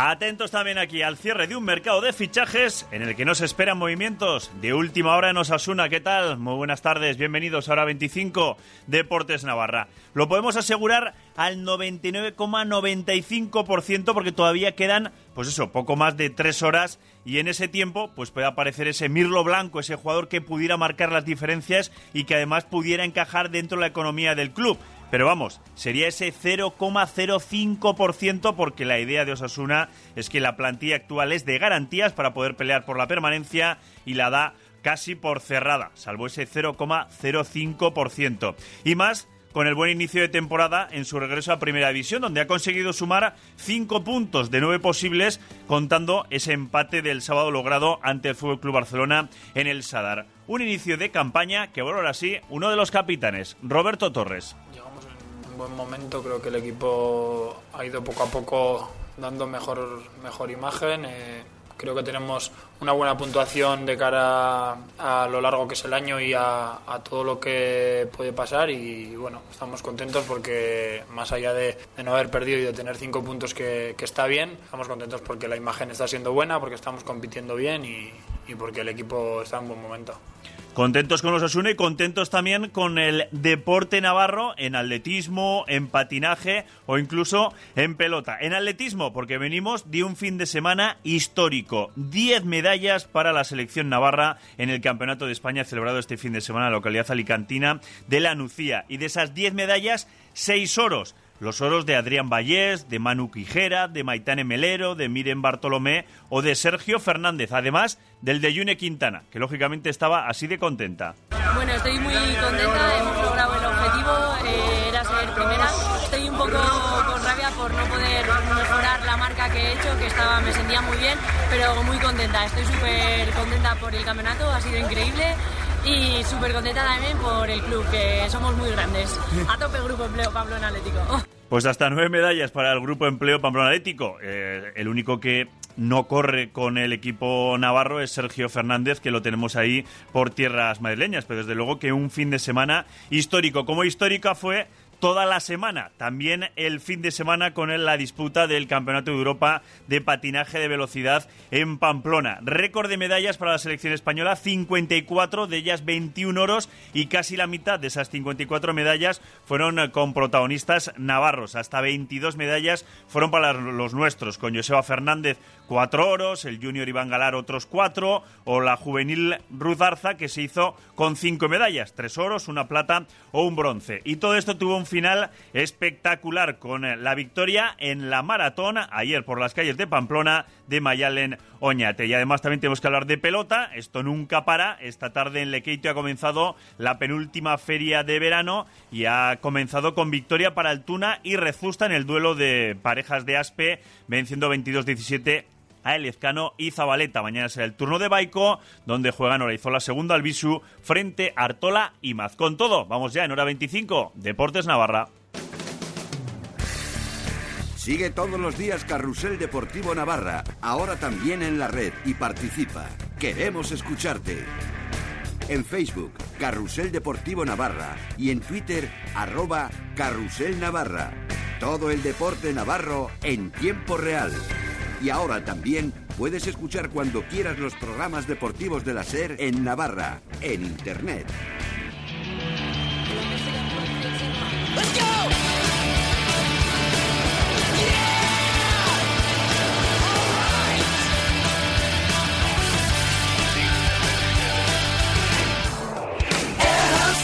Atentos también aquí al cierre de un mercado de fichajes en el que nos esperan movimientos de última hora en Osasuna. ¿Qué tal? Muy buenas tardes, bienvenidos a Hora 25 Deportes Navarra. Lo podemos asegurar al 99,95% porque todavía quedan, pues eso, poco más de tres horas y en ese tiempo pues puede aparecer ese Mirlo Blanco, ese jugador que pudiera marcar las diferencias y que además pudiera encajar dentro de la economía del club. Pero vamos, sería ese 0,05% porque la idea de Osasuna es que la plantilla actual es de garantías para poder pelear por la permanencia y la da casi por cerrada, salvo ese 0,05%. Y más con el buen inicio de temporada en su regreso a Primera División, donde ha conseguido sumar 5 puntos de 9 posibles, contando ese empate del sábado logrado ante el Fútbol Club Barcelona en el Sadar. Un inicio de campaña que, bueno, ahora sí, uno de los capitanes, Roberto Torres buen momento, creo que el equipo ha ido poco a poco dando mejor, mejor imagen. Eh, creo que tenemos una buena puntuación de cara a, lo largo que es el año y a, todo lo que puede pasar y bueno, estamos contentos porque más allá de, no haber perdido y de tener cinco puntos que, está bien, estamos contentos porque la imagen está siendo buena, porque estamos compitiendo bien y, porque el equipo está en buen momento. Contentos con los Osasuna y contentos también con el deporte navarro en atletismo, en patinaje o incluso en pelota. En atletismo, porque venimos de un fin de semana histórico. Diez medallas para la selección navarra en el Campeonato de España celebrado este fin de semana en la localidad alicantina de La Nucía. Y de esas diez medallas, seis oros los oros de Adrián Vallés, de Manu Quijera, de Maitane Melero, de Miren Bartolomé o de Sergio Fernández, además del de Yune Quintana, que lógicamente estaba así de contenta. Bueno, estoy muy contenta, hemos logrado el objetivo, eh, era ser primera. Estoy un poco con rabia por no poder mejorar la marca que he hecho, que estaba, me sentía muy bien, pero muy contenta. Estoy súper contenta por el campeonato, ha sido increíble y súper contenta también por el club, que somos muy grandes. A tope Grupo Empleo Pamplona Atlético. Pues hasta nueve medallas para el Grupo Empleo Pamplona Atlético. Eh, el único que no corre con el equipo navarro es Sergio Fernández, que lo tenemos ahí por tierras madrileñas. Pero desde luego que un fin de semana histórico. Como histórica fue toda la semana. También el fin de semana con la disputa del Campeonato de Europa de patinaje de velocidad en Pamplona. Récord de medallas para la selección española, 54, de ellas 21 oros y casi la mitad de esas 54 medallas fueron con protagonistas navarros. Hasta 22 medallas fueron para los nuestros, con Joseba Fernández cuatro oros, el junior Iván Galar otros cuatro, o la juvenil Ruth Arza que se hizo con cinco medallas, tres oros, una plata o un bronce. Y todo esto tuvo final espectacular con la victoria en la maratón ayer por las calles de Pamplona de Mayalen Oñate. Y además también tenemos que hablar de pelota, esto nunca para. Esta tarde en Lequeito ha comenzado la penúltima feria de verano y ha comenzado con victoria para Altuna y Rezusta en el duelo de parejas de Aspe, venciendo 22-17 a Elezcano y Zabaleta. Mañana será el turno de Baico, donde juegan la segunda Albisu frente a Artola y Maz. Con todo, vamos ya en hora 25, Deportes Navarra. Sigue todos los días Carrusel Deportivo Navarra, ahora también en la red y participa. Queremos escucharte. En Facebook, Carrusel Deportivo Navarra y en Twitter, arroba Carrusel Navarra. Todo el deporte navarro en tiempo real. Y ahora también puedes escuchar cuando quieras los programas deportivos de la SER en Navarra, en Internet.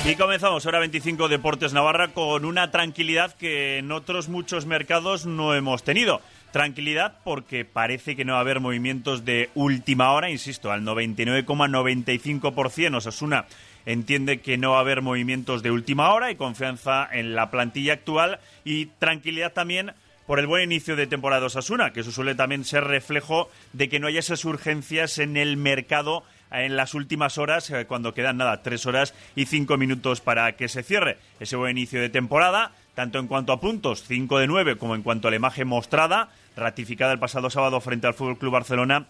Y comenzamos hora 25 Deportes Navarra con una tranquilidad que en otros muchos mercados no hemos tenido. Tranquilidad porque parece que no va a haber movimientos de última hora, insisto, al 99,95% Osasuna entiende que no va a haber movimientos de última hora y confianza en la plantilla actual y tranquilidad también por el buen inicio de temporada Osasuna, que eso suele también ser reflejo de que no haya esas urgencias en el mercado en las últimas horas, eh, cuando quedan nada, tres horas y cinco minutos para que se cierre. Ese buen inicio de temporada, tanto en cuanto a puntos, 5 de 9, como en cuanto a la imagen mostrada ratificada el pasado sábado frente al Fútbol Club Barcelona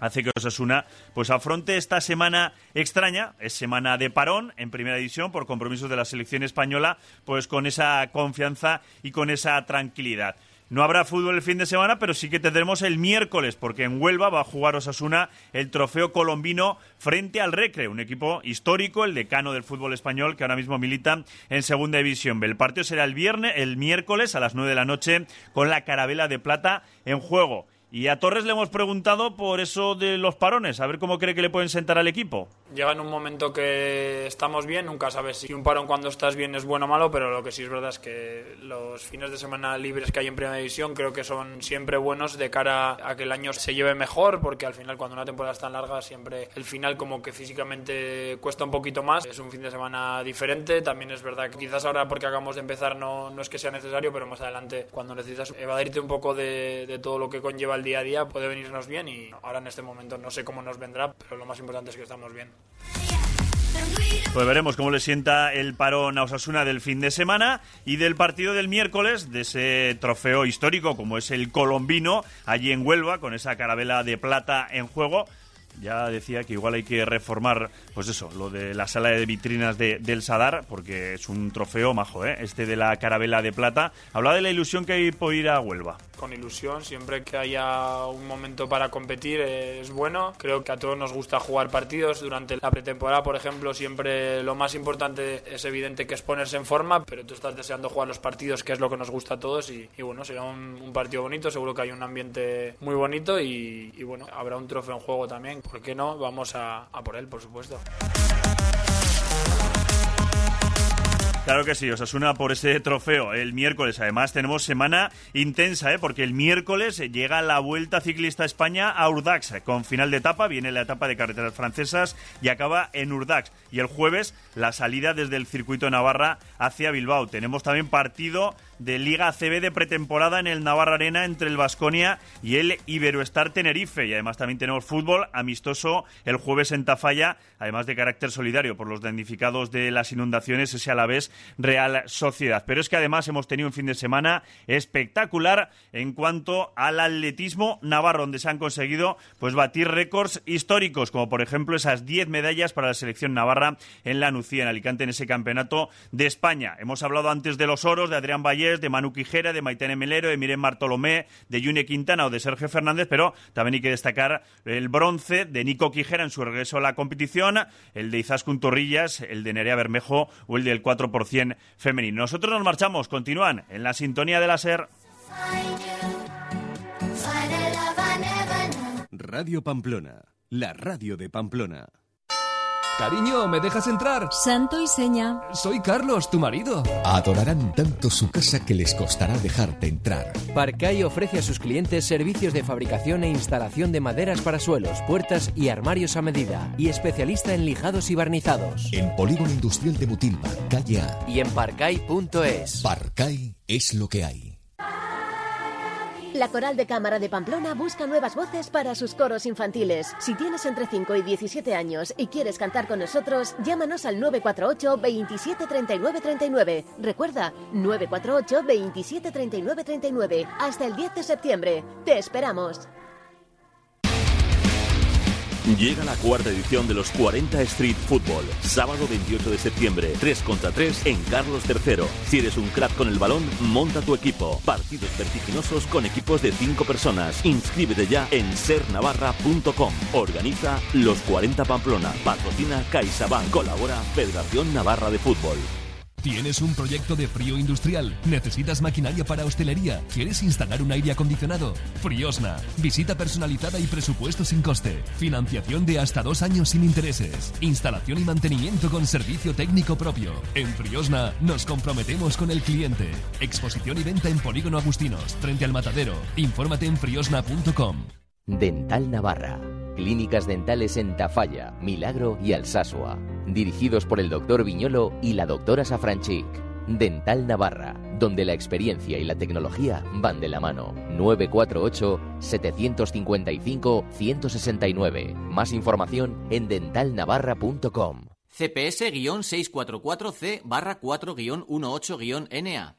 hace que Osasuna pues afronte esta semana extraña, es semana de parón en primera división por compromisos de la selección española, pues con esa confianza y con esa tranquilidad. No habrá fútbol el fin de semana, pero sí que tendremos el miércoles, porque en Huelva va a jugar Osasuna el trofeo colombino frente al Recre, un equipo histórico, el decano del fútbol español, que ahora mismo milita en segunda división. El partido será el viernes, el miércoles a las nueve de la noche, con la carabela de plata en juego. Y a Torres le hemos preguntado por eso de los parones, a ver cómo cree que le pueden sentar al equipo. Llega en un momento que estamos bien, nunca sabes si un parón cuando estás bien es bueno o malo, pero lo que sí es verdad es que los fines de semana libres que hay en Primera División creo que son siempre buenos de cara a que el año se lleve mejor, porque al final cuando una temporada es tan larga siempre el final como que físicamente cuesta un poquito más. Es un fin de semana diferente, también es verdad que quizás ahora porque acabamos de empezar no, no es que sea necesario, pero más adelante cuando necesitas evadirte un poco de, de todo lo que conlleva el día a día puede venirnos bien y ahora en este momento no sé cómo nos vendrá, pero lo más importante es que estamos bien. Pues veremos cómo le sienta el parón a Osasuna del fin de semana y del partido del miércoles, de ese trofeo histórico como es el colombino, allí en Huelva, con esa carabela de plata en juego ya decía que igual hay que reformar, pues eso, lo de la sala de vitrinas de, del Sadar, porque es un trofeo majo, ¿eh? Este de la carabela de plata. Habla de la ilusión que hay por ir a Huelva. Con ilusión, siempre que haya un momento para competir es bueno. Creo que a todos nos gusta jugar partidos. Durante la pretemporada, por ejemplo, siempre lo más importante es evidente que es ponerse en forma, pero tú estás deseando jugar los partidos, que es lo que nos gusta a todos. Y, bueno, será un, partido bonito, seguro que hay un ambiente muy bonito y, y bueno, habrá un trofeo en juego también ¿por qué no? Vamos a, por él, por supuesto. Claro que sí, Osasuna por ese trofeo el miércoles. Además tenemos semana intensa, ¿eh? porque el miércoles llega la Vuelta Ciclista España a Urdax con final de etapa. Viene la etapa de carreteras francesas y acaba en Urdax. Y el jueves la salida desde el circuito Navarra hacia Bilbao. Tenemos también partido de Liga CB de pretemporada en el Navarra Arena entre el Vasconia y el Iberoestar Tenerife. Y además también tenemos fútbol amistoso el jueves en Tafalla, además de carácter solidario por los damnificados de las inundaciones, ese a la vez Real Sociedad. Pero es que además hemos tenido un fin de semana espectacular en cuanto al atletismo navarro, donde se han conseguido pues batir récords históricos, como por ejemplo esas 10 medallas para la selección navarra en la Nucía, en Alicante, en ese campeonato de España. Hemos hablado antes de los oros, de Adrián Valle de Manu Quijera, de Maitene Melero, de Miren Bartolomé, de June Quintana o de Sergio Fernández, pero también hay que destacar el bronce de Nico Quijera en su regreso a la competición, el de Izaskun Torrillas, el de Nerea Bermejo o el del 4% femenino. Nosotros nos marchamos, continúan en la sintonía de la SER. Radio Pamplona, la radio de Pamplona. Cariño, ¿me dejas entrar? Santo y seña. Soy Carlos, tu marido. Adorarán tanto su casa que les costará dejarte entrar. Parcay ofrece a sus clientes servicios de fabricación e instalación de maderas para suelos, puertas y armarios a medida. Y especialista en lijados y barnizados. En Polígono Industrial de Mutilva, calle A. Y en parcay.es. Parcay es lo que hay. La Coral de Cámara de Pamplona busca nuevas voces para sus coros infantiles. Si tienes entre 5 y 17 años y quieres cantar con nosotros, llámanos al 948 27 39 39. Recuerda, 948 27 39 39. Hasta el 10 de septiembre. Te esperamos. Llega la cuarta edición de los 40 Street Football, sábado 28 de septiembre, 3 contra 3 en Carlos III. Si eres un crack con el balón, monta tu equipo. Partidos vertiginosos con equipos de 5 personas. Inscríbete ya en sernavarra.com. Organiza los 40 Pamplona. Patrocina CaixaBank. Colabora Federación Navarra de Fútbol. ¿Tienes un proyecto de frío industrial? ¿Necesitas maquinaria para hostelería? ¿Quieres instalar un aire acondicionado? Friosna. Visita personalizada y presupuesto sin coste. Financiación de hasta dos años sin intereses. Instalación y mantenimiento con servicio técnico propio. En Friosna nos comprometemos con el cliente. Exposición y venta en Polígono Agustinos, frente al matadero. Infórmate en friosna.com. Dental Navarra. Clínicas dentales en Tafalla, Milagro y Alsasua. Dirigidos por el doctor Viñolo y la doctora Safranchic. Dental Navarra, donde la experiencia y la tecnología van de la mano. 948-755-169. Más información en dentalnavarra.com. CPS-644C barra 4-18-NA.